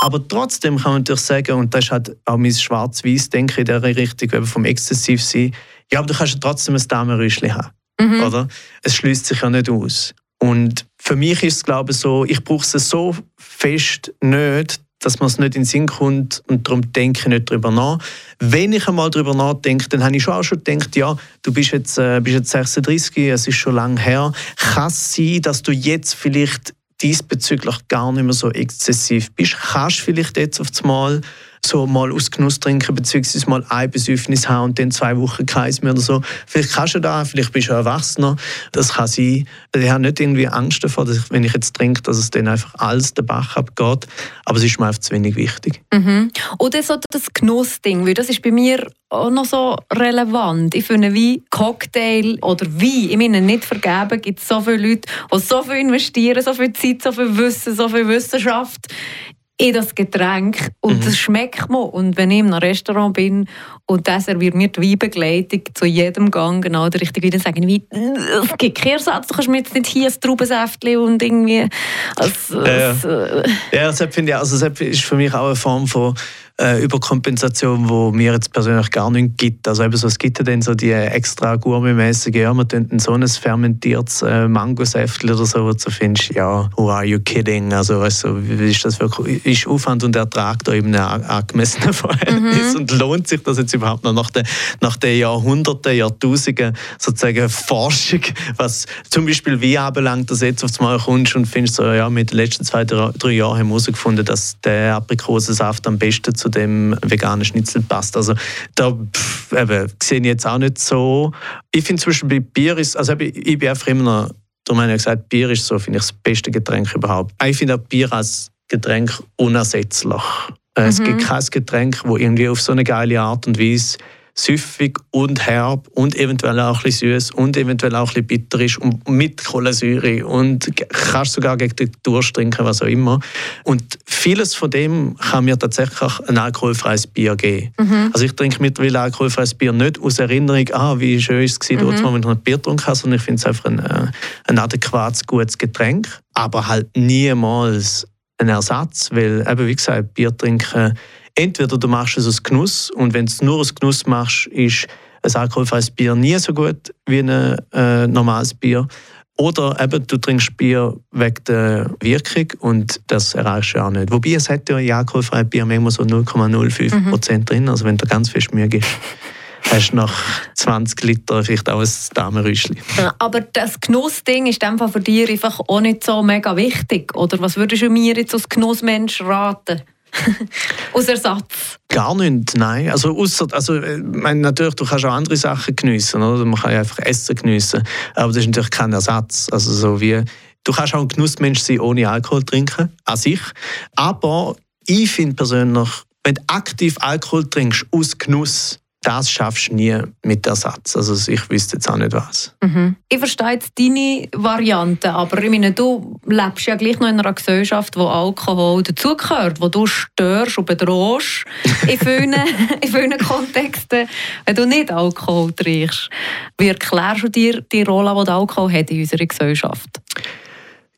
Aber trotzdem kann man natürlich sagen, und das ist halt auch mein Schwarz-Weiß-Denken in dieser Richtung, eben vom Exzessiv sein, ja, aber du kannst ja trotzdem ein Damenrüschli haben, mhm. oder? Es schließt sich ja nicht aus. Und für mich ist es, glaube ich, so, ich brauche es so fest nicht, dass man es nicht in den Sinn kommt und darum denke ich nicht darüber nach. Wenn ich einmal darüber nachdenke, dann habe ich schon auch schon gedacht, ja, du bist jetzt, äh, bist jetzt 36, es ist schon lange her. Kann es sein, dass du jetzt vielleicht diesbezüglich gar nicht mehr so exzessiv bist? Kannst vielleicht jetzt auf einmal so mal aus Genuss trinken, beziehungsweise mal ein Besäufnis haben und dann zwei Wochen keins mehr oder so. Vielleicht kannst du da, vielleicht bist du Erwachsener, das kann sein. Ich habe nicht irgendwie Angst davor, dass ich, wenn ich jetzt trinke, dass es dann einfach alles den Bach abgeht, aber es ist mir einfach zu wenig wichtig. Mhm. Oder so das Genussding, weil das ist bei mir auch noch so relevant. Ich finde, wie Cocktail oder wie, ich meine, nicht vergeben, gibt es so viele Leute, die so viel investieren, so viel Zeit, so viel Wissen, so viel Wissenschaft in das Getränk und mhm. das schmeckt mir. Und wenn ich in einem Restaurant bin und der serviert mir die Weinbegleitung zu jedem Gang genau der richtige Wein, dann sage ich, es gibt keinen Ersatz, du kannst mir jetzt nicht hier ein Traubensäftchen und irgendwie... Als, als. Äh, ja, das finde ich, also das ist für mich auch eine Form von äh, Überkompensation, wo mir jetzt persönlich gar nicht gibt. Also eben so, es gibt ja dann so die extra gourmetmäßige, ja, man tut so ein fermentiertes äh, Mangosäftchen oder so, wo du findest, ja, who are you kidding? Also weißt du, wie ist das wirklich, ist Aufwand und Ertrag da eben ein angemessener Verhältnis mhm. und lohnt sich das jetzt überhaupt noch nach den, nach den Jahrhunderten, Jahrtausenden sozusagen Forschung, was zum Beispiel wie anbelangt, dass jetzt aufs Mal kommst und findest so, ja, mit den letzten zwei, drei Jahren haben wir herausgefunden, dass der Aprikosensaft am besten zu dem veganen Schnitzel passt. Also da pff, eben, sehe ich jetzt auch nicht so. Ich finde zum Beispiel bei Bier ist, also ich bin einfach immer noch, darum habe ich gesagt, Bier ist so, finde ich, das beste Getränk überhaupt. Ich finde auch Bier als Getränk unersetzlich. Mhm. Es gibt mhm. kein Getränk, wo irgendwie auf so eine geile Art und Weise süffig und herb und eventuell auch ein bisschen süß und eventuell auch ein bisschen bitter ist und mit Kohlensäure und kannst sogar gegen den Durst trinken, was auch immer. Und vieles von dem kann mir tatsächlich ein alkoholfreies Bier geben. Mhm. Also ich trinke mittlerweile alkoholfreies Bier nicht aus Erinnerung, ah, wie schön ist es war, mhm. wenn ich ein Bier getrunken habe, sondern ich finde es einfach ein, äh, ein adäquates, gutes Getränk, aber halt niemals ein Ersatz, weil eben, wie gesagt, Bier trinken entweder du machst es aus Genuss und wenn du es nur aus Genuss machst, ist ein alkoholfreies Bier nie so gut wie ein äh, normales Bier. Oder eben, du trinkst Bier wegen der Wirkung und das erreichst du auch nicht. Wobei es hat ja in alkoholfreiem Bier manchmal so 0,05 mhm. Prozent drin. Also wenn du ganz viel Mühe gibst, hast du nach 20 Litern vielleicht auch ein Damenrüschli. aber das Genussding ist einfach für dich einfach auch nicht so mega wichtig. Oder was würdest du mir jetzt als Genussmensch raten? Aus Ersatz? Gar nicht, nein. Also, ausser, also äh, meine, natürlich, du kannst auch andere Sachen geniessen, oder? Man kann ja einfach Essen geniessen, aber das ist natürlich kein Ersatz. Also so wie, du kannst auch ein Genussmensch sein, ohne Alkohol trinken, an sich. Aber ich finde persönlich, wenn du aktiv Alkohol trinkst aus Genuss, das schaffst du nie mit Ersatz. Also ich wüsste jetzt auch nicht was. Mhm. Ich verstehe jetzt deine Variante, aber ich meine, du lebst ja gleich noch in einer Gesellschaft, wo Alkohol dazugehört, wo du störst und bedrohst in vielen, in vielen Kontexten, wenn du nicht Alkohol trinkst. Wie erklärst du dir die Rolle, die Alkohol hat in unserer Gesellschaft?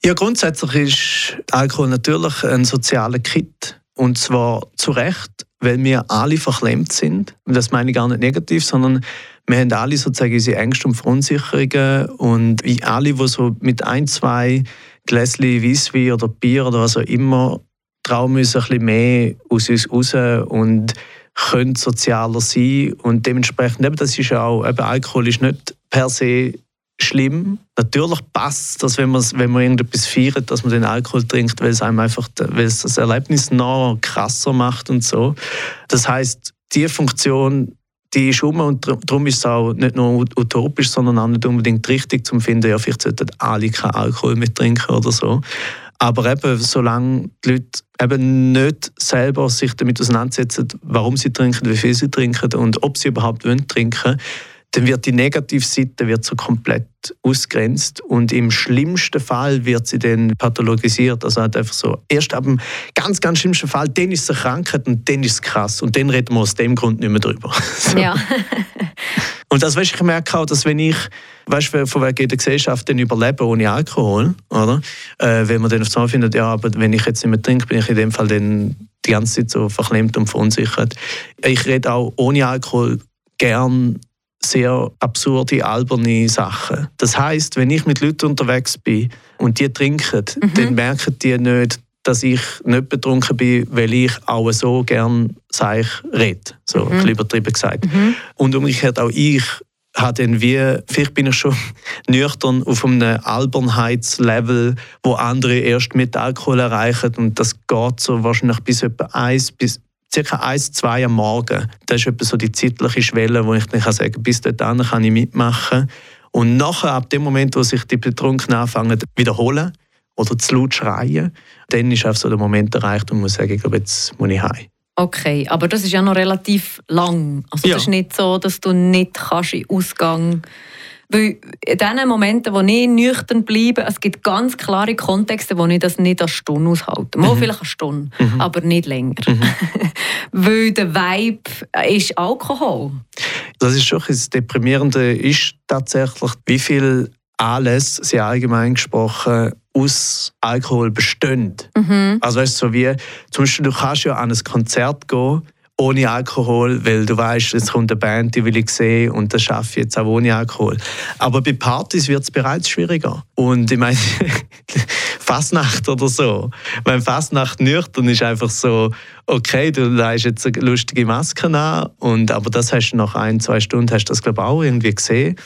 Ja, grundsätzlich ist Alkohol natürlich ein sozialer Kit. Und zwar zu Recht weil wir alle verklemmt sind. Und das meine ich gar nicht negativ, sondern wir haben alle sozusagen unsere Ängste und Verunsicherungen und alle, die so mit ein, zwei Gläschen Weisswein oder Bier oder was auch immer trauen müssen ein bisschen mehr aus uns raus und können sozialer sein und dementsprechend, eben, das ist ja auch, eben Alkohol ist nicht per se schlimm. Natürlich passt es, wenn man, wenn man irgendetwas feiert, dass man den Alkohol trinkt, weil es einem einfach weil es das Erlebnis noch krasser macht und so. Das heißt, die Funktion die ist um und darum ist es auch nicht nur utopisch, sondern auch nicht unbedingt richtig zum finden, ja, vielleicht sollten alle keinen Alkohol mehr trinken oder so. Aber eben, solange die Leute eben nicht selber sich damit auseinandersetzen, warum sie trinken, wie viel sie trinken und ob sie überhaupt wollen trinken, dann wird die Negativseite wird so komplett ausgrenzt und im schlimmsten Fall wird sie dann pathologisiert. Also halt einfach so, erst ab dem ganz, ganz schlimmsten Fall, dann ist es eine Krankheit und dann ist es krass und dann reden wir aus dem Grund nicht mehr drüber. so. Ja. und das weißt, ich merke auch, dass wenn ich, weißt du, von wegen der Gesellschaft dann überleben ohne Alkohol, oder? Äh, wenn man dann auf einmal findet, ja, aber wenn ich jetzt nicht mehr trinke, bin ich in dem Fall dann die ganze Zeit so verklemmt und verunsichert. Ich rede auch ohne Alkohol gern sehr absurde, alberne Sachen. Das heißt, wenn ich mit Leuten unterwegs bin und die trinken, mhm. dann merken die nicht, dass ich nicht betrunken bin, weil ich auch so gern sage, rede. So mhm. übertrieben gesagt. Mhm. Und umgekehrt auch ich habe dann wie, vielleicht bin ich schon nüchtern auf einem Albernheitslevel, wo andere erst mit Alkohol erreichen und das geht so wahrscheinlich bis etwa eins bis circa 1, 2 am Morgen. Das ist etwa so die zeitliche Schwelle, wo ich dann kann sagen bis dahin kann ich mitmachen. Und nachher, ab dem Moment, wo sich die Betrunkenen anfangen wiederholen oder zu laut schreien, dann ist auch so der Moment erreicht und man muss sagen, ich glaube, jetzt muss ich heim. Okay, aber das ist ja noch relativ lang. Also ja. das ist nicht so, dass du nicht kannst in Ausgang weil in den Momenten, wo ich nüchtern bleibe, es gibt ganz klare Kontexte, wo ich das nicht als Stunde aushalte. Mal mhm. vielleicht eine Stunde, mhm. aber nicht länger. Mhm. Weil der Vibe ist Alkohol. Das ist schon das Deprimierende, ist tatsächlich, wie viel alles, sehr allgemein gesprochen, aus Alkohol bestehen. Mhm. Also weißt du, so wie, zum Beispiel, du kannst ja an ein Konzert gehen, ohne Alkohol, weil du weißt, es kommt eine Band, die will ich sehen und das schaffe ich jetzt auch ohne Alkohol. Aber bei Partys wird es bereits schwieriger. Und ich meine, Fasnacht oder so. Wenn Fasnacht nüchtern ist einfach so, okay, du leist jetzt eine lustige Maske an, und, aber das hast du nach ein, zwei Stunden, hast du das glaube ich auch irgendwie gesehen.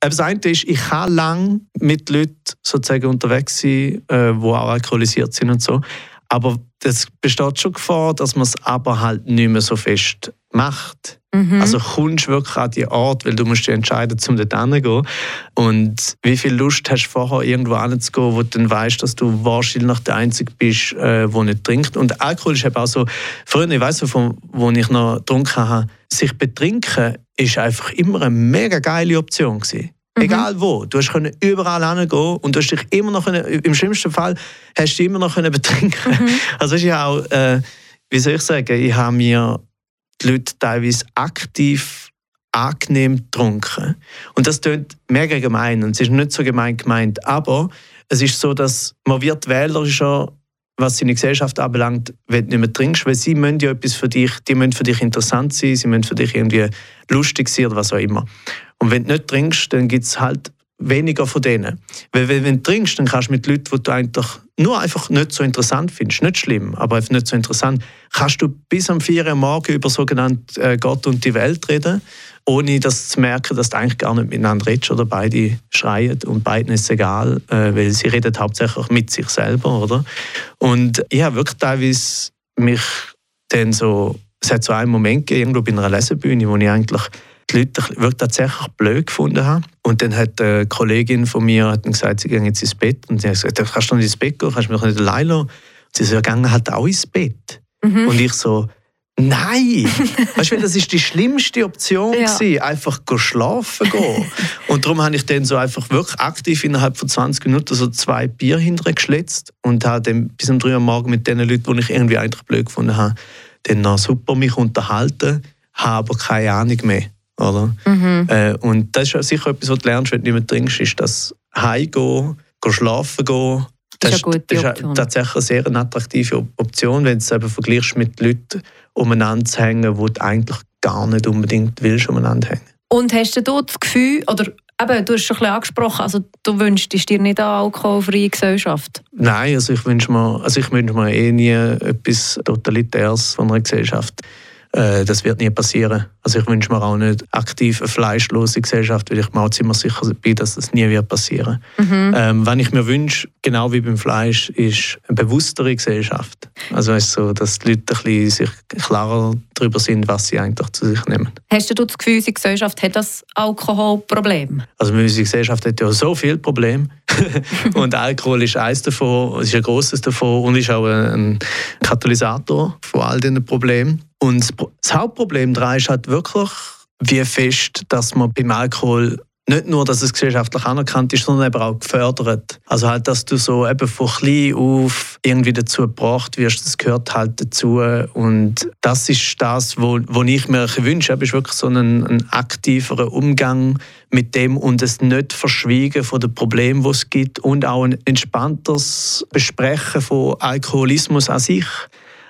Das eine ist, ich kann lange mit Leuten sozusagen unterwegs sein, äh, die auch alkoholisiert sind und so. Aber es besteht schon Gefahr, dass man es aber halt nicht mehr so fest macht. Mhm. Also kommst wirklich an die Art, weil du musst dich entscheiden, um dort hinzugehen. Und wie viel Lust hast du vorher, irgendwo hinzugehen, wo du dann weißt, dass du wahrscheinlich der Einzige bist, äh, der nicht trinkt. Und Alkohol ist eben auch so, früher, ich weiss, von wo ich noch getrunken habe, sich betrinken ist einfach immer eine mega geile Option gewesen. Mhm. Egal wo. Du hast überall hingehen und du hast dich immer noch, können, im schlimmsten Fall, hast du immer noch können betrinken mhm. Also ist ja auch, äh, wie soll ich sagen, ich habe mir die Leute teilweise aktiv angenehm getrunken. Und das klingt mega gemein und es ist nicht so gemein gemeint, aber es ist so, dass man wird wählerischer was seine Gesellschaft anbelangt, wenn du nicht mehr trinkst, weil sie müssen ja etwas für dich, die müssen für dich interessant sein, sie müssen für dich irgendwie lustig sein oder was auch immer. Und wenn du nicht trinkst, dann gibt es halt weniger von denen. Weil wenn du trinkst, dann kannst du mit Leuten, die du eigentlich nur einfach nicht so interessant findest, nicht schlimm, aber einfach nicht so interessant, kannst du bis am 4 Uhr morgen über sogenannte äh, Gott und die Welt reden, ohne das zu merken, dass du eigentlich gar nicht miteinander redest oder beide schreien und beiden ist egal, äh, weil sie reden hauptsächlich mit sich selber, oder? Und ich habe wirklich teilweise mich dann so, es hat so einen Moment gegeben, irgendwo bei einer Lesebühne, wo ich eigentlich die Leute wirklich tatsächlich blöd gefunden haben. Und dann hat eine Kollegin von mir hat gesagt, sie gehen jetzt ins Bett. Und sie hat gesagt, kannst du nicht ins Bett gehen, kannst du mich nicht allein lassen? Und sie so, ja, gehen halt auch ins Bett. Mhm. Und ich so, Nein! weißt du, das ist die schlimmste Option, ja. gewesen, einfach schlafen gehen. und darum habe ich dann so einfach wirklich aktiv innerhalb von 20 Minuten so zwei Bier hinterher geschletzt und habe dann bis um 3 Uhr morgen mit den Leuten, die ich irgendwie eigentlich blöd gefunden habe, dann noch super mich unterhalten, habe aber keine Ahnung mehr. Oder? Mhm. Äh, und das ist sicher etwas, was du lernst, wenn du nicht mehr trinkst, ist das Heimgehen, schlafen gehen. Das ist, das ist tatsächlich eine sehr attraktive Option, wenn du es eben vergleichst mit Leuten umeinander zu hängen, wo du eigentlich gar nicht unbedingt willst umeinander hängen. Und hast du das Gefühl, oder eben, du hast schon ein bisschen angesprochen, also du wünschst dir nicht eine alkoholfreie Gesellschaft? Nein, also ich wünsche mir, also ich wünsche mir eh nie etwas Totalitäres von einer Gesellschaft. Äh, das wird nie passieren. Also ich wünsche mir auch nicht aktiv eine fleischlose Gesellschaft, weil ich mir auch ziemlich sicher bin, dass das nie wird passieren. Mhm. Ähm, wenn ich mir wünsche, genau wie beim Fleisch, ist eine bewusstere Gesellschaft. Also weißt so, dass die Leute ein bisschen sich klarer darüber sind, was sie eigentlich zu sich nehmen. Hast du das Gefühl, unsere Gesellschaft hat das Alkoholproblem? Also unsere Gesellschaft hat ja so viele Probleme. und Alkohol ist eines davon, ist ein grosses davon und ist auch ein Katalysator von all diesen Problemen. Und das Hauptproblem daran ist halt wirklich, wie fest, dass man beim Alkohol nicht nur, dass es gesellschaftlich anerkannt ist, sondern eben auch gefördert. Also halt, dass du so eben von klein auf irgendwie dazu gebracht wirst, das gehört halt dazu. Und das ist das, wo, wo ich mir wünsche, ist wirklich so ein, ein aktiverer Umgang mit dem und es nicht verschwiegen von den Problemen, die es gibt und auch ein entspannteres Besprechen von Alkoholismus an sich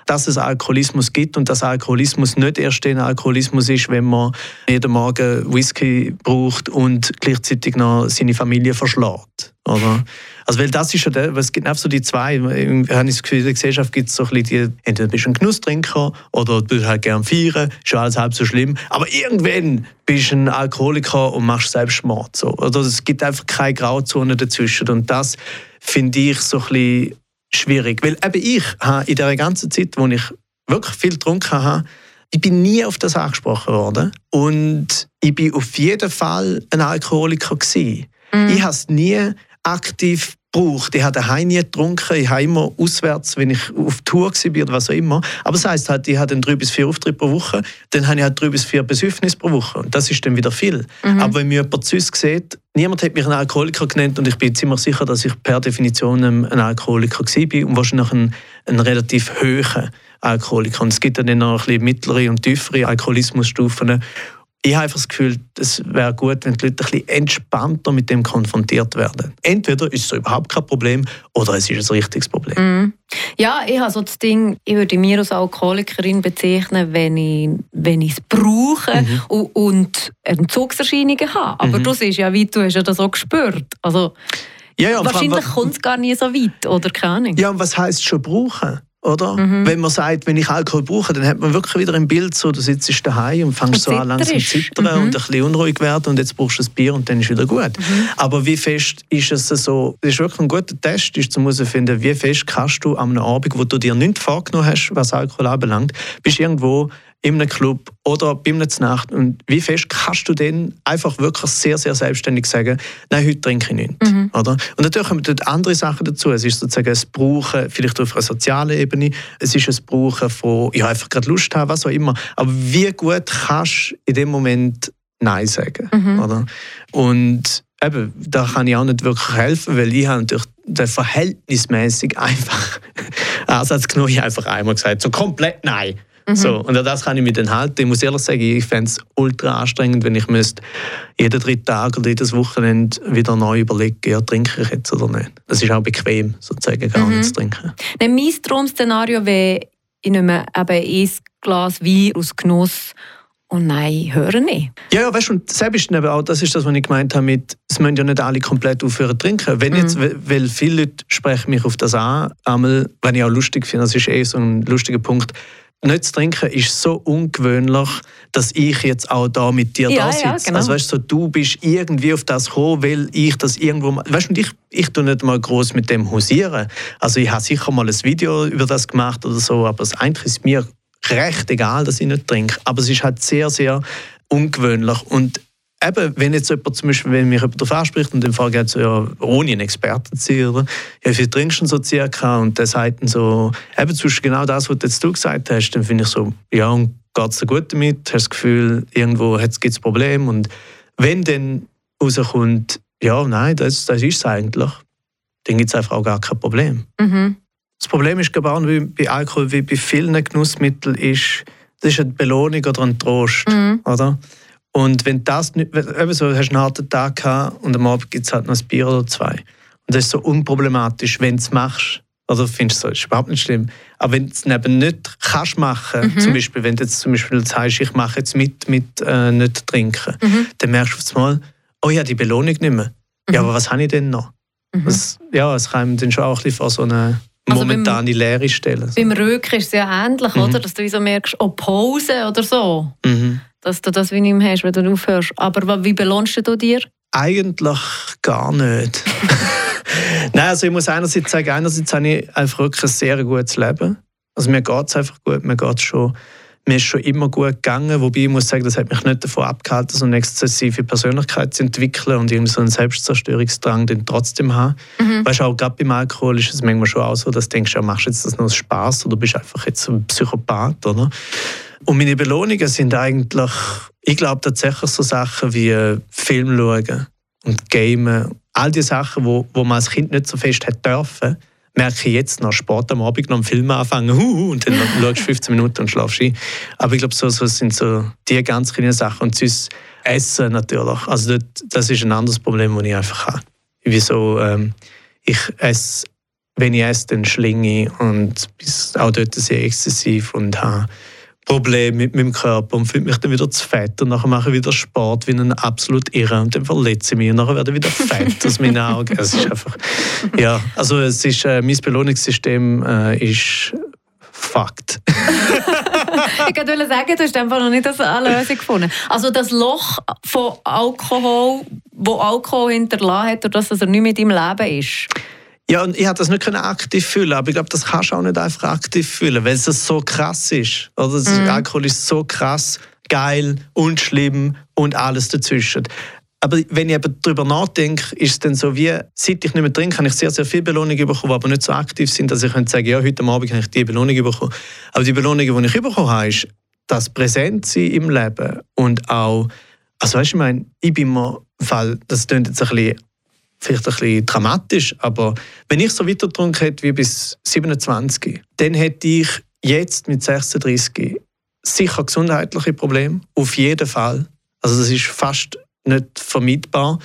dass es Alkoholismus gibt und dass Alkoholismus nicht erst ein Alkoholismus ist, wenn man jeden Morgen Whisky braucht und gleichzeitig noch seine Familie verschlägt. Oder? Also, weil das ist ja der, es gibt einfach so die zwei, ich habe das Gefühl, in der Gesellschaft gibt es so ein bisschen die, entweder bist du ein Genusstrinker oder du halt gerne feiern, ist schon alles halb so schlimm, aber irgendwann bist du ein Alkoholiker und machst Selbstmord. So. Oder es gibt einfach keine Grauzone dazwischen und das finde ich so ein bisschen schwierig. Weil eben ich habe in der ganzen Zeit, wo ich wirklich viel getrunken habe, ich bin nie auf das angesprochen worden. Und ich bin auf jeden Fall ein Alkoholiker gewesen. Mhm. Ich habe es nie aktiv gebraucht. Ich habe daheim nie getrunken. Ich habe immer auswärts, wenn ich auf Tour war oder was auch immer. Aber das heisst halt, ich hatte drei bis vier Auftritte pro Woche. Dann habe ich halt drei bis vier Besäufnisse pro Woche. Und das ist dann wieder viel. Mhm. Aber wenn mir jemand sonst sieht, niemand hat mich einen Alkoholiker genannt und ich bin ziemlich sicher, dass ich per Definition ein Alkoholiker war und wahrscheinlich ein, ein relativ hoher Alkoholiker. Und es gibt dann noch ein bisschen mittlere und tiefere Alkoholismusstufen ich habe einfach das Gefühl, es wäre gut, wenn die Leute ein bisschen entspannter mit dem konfrontiert werden. Entweder ist es überhaupt kein Problem oder es ist ein richtiges Problem. Mm. Ja, ich habe so das Ding, ich würde mich als Alkoholikerin bezeichnen, wenn ich, wenn ich es brauche mhm. und, und Entzugserscheinungen habe. Aber mhm. du siehst ja, wie du hast ja das auch gespürt. Also, ja, ja, Wahrscheinlich kommt es gar nicht so weit, oder keine Ahnung. Ja, und was heisst schon brauchen? Oder? Mhm. Wenn man sagt, wenn ich Alkohol brauche, dann hat man wirklich wieder ein Bild, so, du sitzt daheim und fängst und so an langsam zu zittern mhm. und ein bisschen unruhig werden und jetzt brauchst du ein Bier und dann ist wieder gut. Mhm. Aber wie fest ist es so, das ist wirklich ein guter Test, ist zu herausfinden, wie fest kannst du an einem Abend, wo du dir nichts vorgenommen hast, was Alkohol anbelangt, bist irgendwo in einem Club oder bei einer Nacht. Und wie fest kannst du dann einfach wirklich sehr, sehr selbstständig sagen, nein, heute trinke ich nichts. Mhm. Oder? Und natürlich kommen dort andere Sachen dazu. Es ist sozusagen ein Brauchen, vielleicht auf einer sozialen Ebene, es ist ein Brauchen von, ja, einfach gerade Lust haben, was auch immer. Aber wie gut kannst du in dem Moment Nein sagen? Mhm. Oder? Und eben, da kann ich auch nicht wirklich helfen, weil ich habe natürlich den verhältnismäßig einfach Ansatz genommen. Ich habe einfach einmal gesagt, so komplett Nein. Mhm. So, und an das kann ich mich dann halten. Ich muss ehrlich sagen, ich fände es ultra anstrengend, wenn ich müsste jeden dritten Tag oder jedes Wochenende wieder neu überlegen, ja, trinke ich jetzt oder nicht. Das ist auch bequem, sozusagen, gar mhm. nicht zu trinken. Mein Traum-Szenario wäre, ich nehme eben ein Glas Wein aus Genuss und nein, höre nicht. Ja, ja, weißt du, und selbst eben auch, das ist das, was ich gemeint habe mit, es müssen ja nicht alle komplett aufhören zu trinken. Wenn jetzt, mhm. weil viele Leute sprechen mich auf das an, einmal, wenn ich auch lustig finde, das ist eh so ein lustiger Punkt, nicht zu trinken ist so ungewöhnlich, dass ich jetzt auch da mit dir ja, da sitze. Ja, genau. Also weißt du, du bist irgendwie auf das gekommen, weil ich das irgendwo weißt du, ich ich tue nicht mal groß mit dem hausieren. Also ich habe sicher mal ein Video über das gemacht oder so, aber es eigentlich ist mir recht egal, dass ich nicht trinke. Aber es ist halt sehr sehr ungewöhnlich und eben, wenn jetzt jemand zum Beispiel, wenn mich jemand darauf anspricht und im Fall geht so, ja, ohne einen Experten zu sein, oder? Ja, wie viel trinkst du so circa? Und der sagt dann so, eben zwischen genau das, was jetzt du gesagt hast, dann finde ich so, ja, und geht es dir gut damit? Hast du das Gefühl, irgendwo gibt es Probleme? Und wenn dann rauskommt, ja, nein, das, das ist es eigentlich, dann gibt es einfach auch gar kein Problem. Mhm. Das Problem ist, glaube ich, bei Alkohol wie bei vielen Genussmitteln, ist, das ist eine Belohnung oder ein Trost. Mhm. Oder? Und wenn das nicht, eben so, hast einen harten Tag gehabt und am Abend gibt es halt noch ein Bier oder zwei. Und das ist so unproblematisch, wenn du es machst. Oder findest du, das ist überhaupt nicht schlimm. Aber wenn du es eben nicht kannst machen, mhm. zum Beispiel, wenn du jetzt zum Beispiel sagst, ich mache jetzt mit, mit äh, nicht trinken, mhm. dann merkst du auf einmal, oh ja, die Belohnung nicht mehr. Mhm. Ja, aber was habe ich denn noch? Mhm. Das, ja, es kann dann schon auch ein bisschen vor so eine also momentane beim, leere Stellen. Beim Rücken ist es ja ähnlich, mhm. oder? dass du so merkst, oh, Pause oder so. Mhm. Dass du das wie nicht mehr hast, wenn du aufhörst. Aber wie belohnst du dir? Eigentlich gar nicht. Nein, also ich muss einerseits sagen, einerseits habe ich einfach wirklich ein sehr gutes Leben. Also mir geht es einfach gut, mir geht schon mir ist schon immer gut gegangen, wobei ich muss sagen, das hat mich nicht davon abgehalten, so eine exzessive Persönlichkeit zu entwickeln und irgendwie so einen Selbstzerstörungsdrang den trotzdem haben. Mhm. Weißt du, auch gerade beim Alkohol ist es manchmal schon auch so, dass du denkst, ja, machst du jetzt das nur aus Spaß oder bist einfach jetzt ein Psychopath, oder? Und meine Belohnungen sind eigentlich, ich glaube tatsächlich so Sachen wie Film schauen und Gamen. All die Sachen, wo, wo man als Kind nicht so fest hat dürfen merke ich jetzt nach Sport am Abend noch einen Film anfangen und dann schaust du 15 Minuten und schlafst ein. Aber ich glaube, so, so sind so die ganz kleinen Sachen. Und sonst Essen natürlich. Also das, das ist ein anderes Problem, das ich einfach habe. Wieso, ähm, ich esse, wenn ich esse, dann schlinge ich und bin auch dort sehr exzessiv und habe Problem mit meinem Körper und fühle mich dann wieder zu fett und nachher mache ich wieder Sport wie ein absolut irre und dann verletze ich mich und nachher werde ich wieder fett aus meinen Augen. Es ist einfach, ja, also es ist, äh, mein Belohnungssystem äh, ist Fakt. ich wollte sagen, du hast einfach noch nicht eine Lösung gefunden. Also das Loch von Alkohol, wo Alkohol hinterlassen hat, durch das er nicht mit im Leben ist. Ja, und ich habe das nicht aktiv fühlen, aber ich glaube, das kannst du auch nicht einfach aktiv fühlen, weil es so krass ist. Oder? Das mhm. Alkohol ist so krass, geil und schlimm und alles dazwischen. Aber wenn ich eben darüber nachdenke, ist es dann so wie, seit ich nicht mehr trinke, habe ich sehr, sehr viel Belohnung bekommen, die aber nicht so aktiv sind, dass ich könnte sagen, ja, heute Abend habe ich die Belohnung bekommen. Aber die Belohnung, die ich bekommen habe, ist das Präsentsein im Leben und auch, also weißt du, ich meine, ich bin mir, weil das klingt jetzt ein bisschen vielleicht ein bisschen dramatisch, aber wenn ich so weiter getrunken hätte wie bis 27, dann hätte ich jetzt mit 36 sicher gesundheitliche Probleme, auf jeden Fall. Also das ist fast nicht vermeidbar.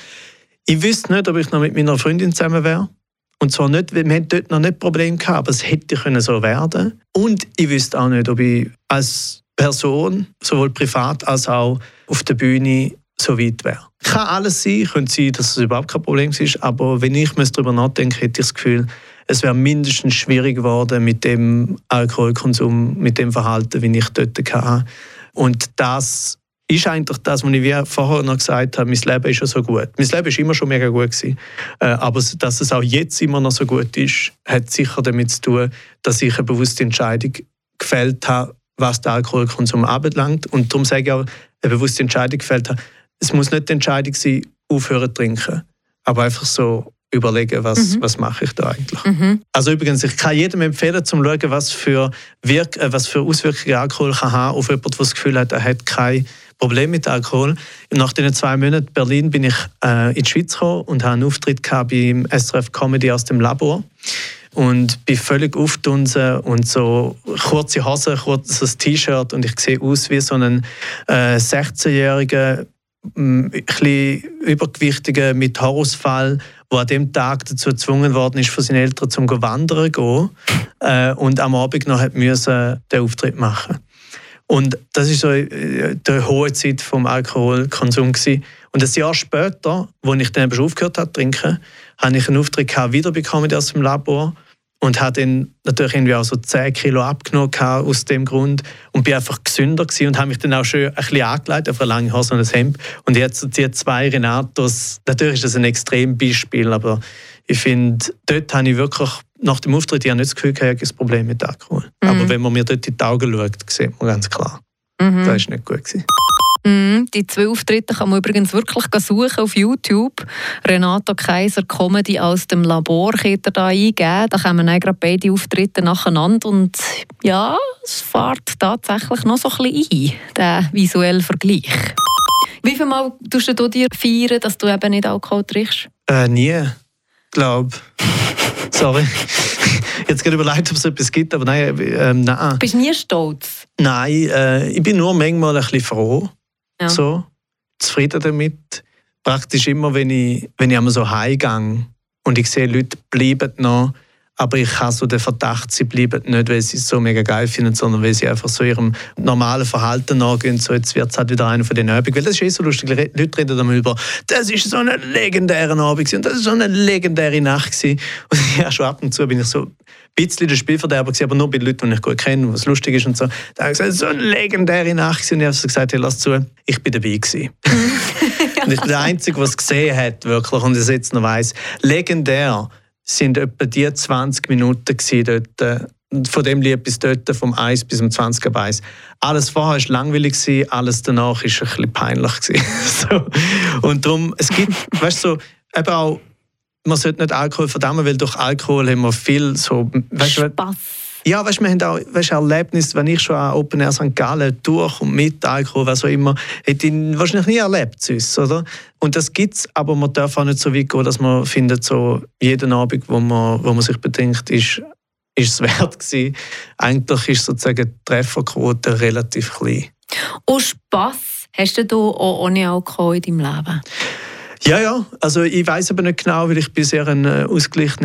Ich wüsste nicht, ob ich noch mit meiner Freundin zusammen wäre. Und zwar nicht, wir dort noch nicht Probleme gehabt, aber es hätte können so werden. Und ich wüsste auch nicht, ob ich als Person, sowohl privat als auch auf der Bühne, so weit wäre. Kann alles sein, könnte sein, dass es überhaupt kein Problem ist, aber wenn ich darüber nachdenke, hätte ich das Gefühl, es wäre mindestens schwierig geworden mit dem Alkoholkonsum, mit dem Verhalten, wie ich dort hatte. Und das ist eigentlich das, was ich wie vorher noch gesagt habe, mein Leben ist ja so gut. Mein Leben ist immer schon mega gut gewesen. Äh, aber dass es auch jetzt immer noch so gut ist, hat sicher damit zu tun, dass ich eine bewusste Entscheidung gefällt habe, was den Alkoholkonsum anbelangt. Und darum sage ich auch, eine bewusste Entscheidung gefällt habe, es muss nicht die Entscheidung sein, aufhören zu trinken, aber einfach so überlegen, was, mhm. was mache ich da eigentlich. Mhm. Also übrigens, ich kann jedem empfehlen, zum schauen, was für, Wirk äh, was für Auswirkungen Alkohol kann haben auf jemanden, der das Gefühl hat, er hat kein Problem mit Alkohol. Nach den zwei Monaten in Berlin bin ich äh, in die Schweiz gekommen und habe einen Auftritt gehabt beim SRF Comedy aus dem Labor und bin völlig aufgetunsen und so kurze Hose, kurzes T-Shirt und ich sehe aus wie so ein äh, 16-jähriger ein bisschen Übergewichtige mit Haarausfall, der an dem Tag dazu gezwungen worden ist, von seinen Eltern zum Wandern zu gehen. Äh, und am Abend noch müssen den Auftritt machen. Und das ist so äh, die hohe Zeit vom Alkoholkonsum gewesen. Und ein Jahr später, als ich dann aufgehört habe zu trinken, habe ich einen Auftritt wiederbekommen aus dem Labor und habe dann natürlich irgendwie auch so 10 Kilo abgenommen aus dem Grund und bin einfach gesünder gewesen und habe mich dann auch schon ein bisschen angelegt auf eine lange Hose und ein Hemd und jetzt die zwei Renatos, natürlich ist das ein extremes Beispiel, aber ich finde, dort habe ich wirklich nach dem Auftritt ich nicht das Gefühl, ich ein Problem mit Alkohol. Mhm. Aber wenn man mir dort in die Augen schaut, sieht man ganz klar, mhm. das war nicht gut. Gewesen. Mm, die zwei Auftritte kann man übrigens wirklich suchen auf YouTube. Renato Kaiser Comedy aus dem Labor könnt ihr da eingeben. Da kommen dann gerade beide Auftritte nacheinander und ja, es fährt tatsächlich noch so ein bisschen ein, der visuelle Vergleich. Wie viel Mal tust du dir feiern, dass du eben nicht Alkohol trinkst? Äh, nie. Glaub. Sorry. Jetzt gerade überlegt, ob es etwas gibt, aber nein, äh, nein. Bist du nie stolz? Nein, äh, ich bin nur manchmal ein bisschen froh, ja. So, zufrieden damit. Praktisch immer, wenn ich, wenn ich einmal so heimgehe und ich sehe, Leute bleiben noch aber ich habe so den Verdacht, sie bleiben nicht, weil sie es so mega geil finden, sondern weil sie einfach so ihrem normalen Verhalten nachgehen. So, jetzt wird es halt wieder einer von den Abenden. Weil das ist eh so lustig. Leute reden dann über, das ist so ein legendärer Abend und das ist so eine legendäre Nacht gewesen. Und ja, schon ab und zu bin ich so ein bisschen der Spielverderber gewesen, aber nur bei Leuten, die ich gut kenne, was lustig ist und so. Da habe ich gesagt, so eine legendäre Nacht gewesen. und ich habe so gesagt, hey, lass zu, ich bin dabei gewesen. und ich bin der Einzige, der es gesehen hat, wirklich, und es jetzt noch weiss. Legendär sind etwa die 20 Minuten dort, äh, von dem Lied bis dort, vom 1 bis zum 20 ab 1. Alles vorher war langweilig, alles danach war ein bisschen peinlich. so. Und darum, es gibt, weißt du, so, eben auch, man sollte nicht Alkohol verdammen, weil durch Alkohol haben wir viel so... Weißt, Spaß. Ja, weißt, wir haben auch weißt, Erlebnisse, wenn ich schon an Open Air St. Gallen durch und mit Alkohol, was auch immer, hätte ich wahrscheinlich nie erlebt sonst, oder? Und das gibt es, aber man darf auch nicht so weit gehen, dass man findet, so jeden Abend, wo man, wo man sich bedenkt, ist, ist es wert gewesen. Eigentlich ist sozusagen die Trefferquote relativ klein. Und Spass hast du auch ohne Alkohol in deinem Leben? Ja, ja. Also ich weiß aber nicht genau, weil ich bisher ein äh, ausgeglichener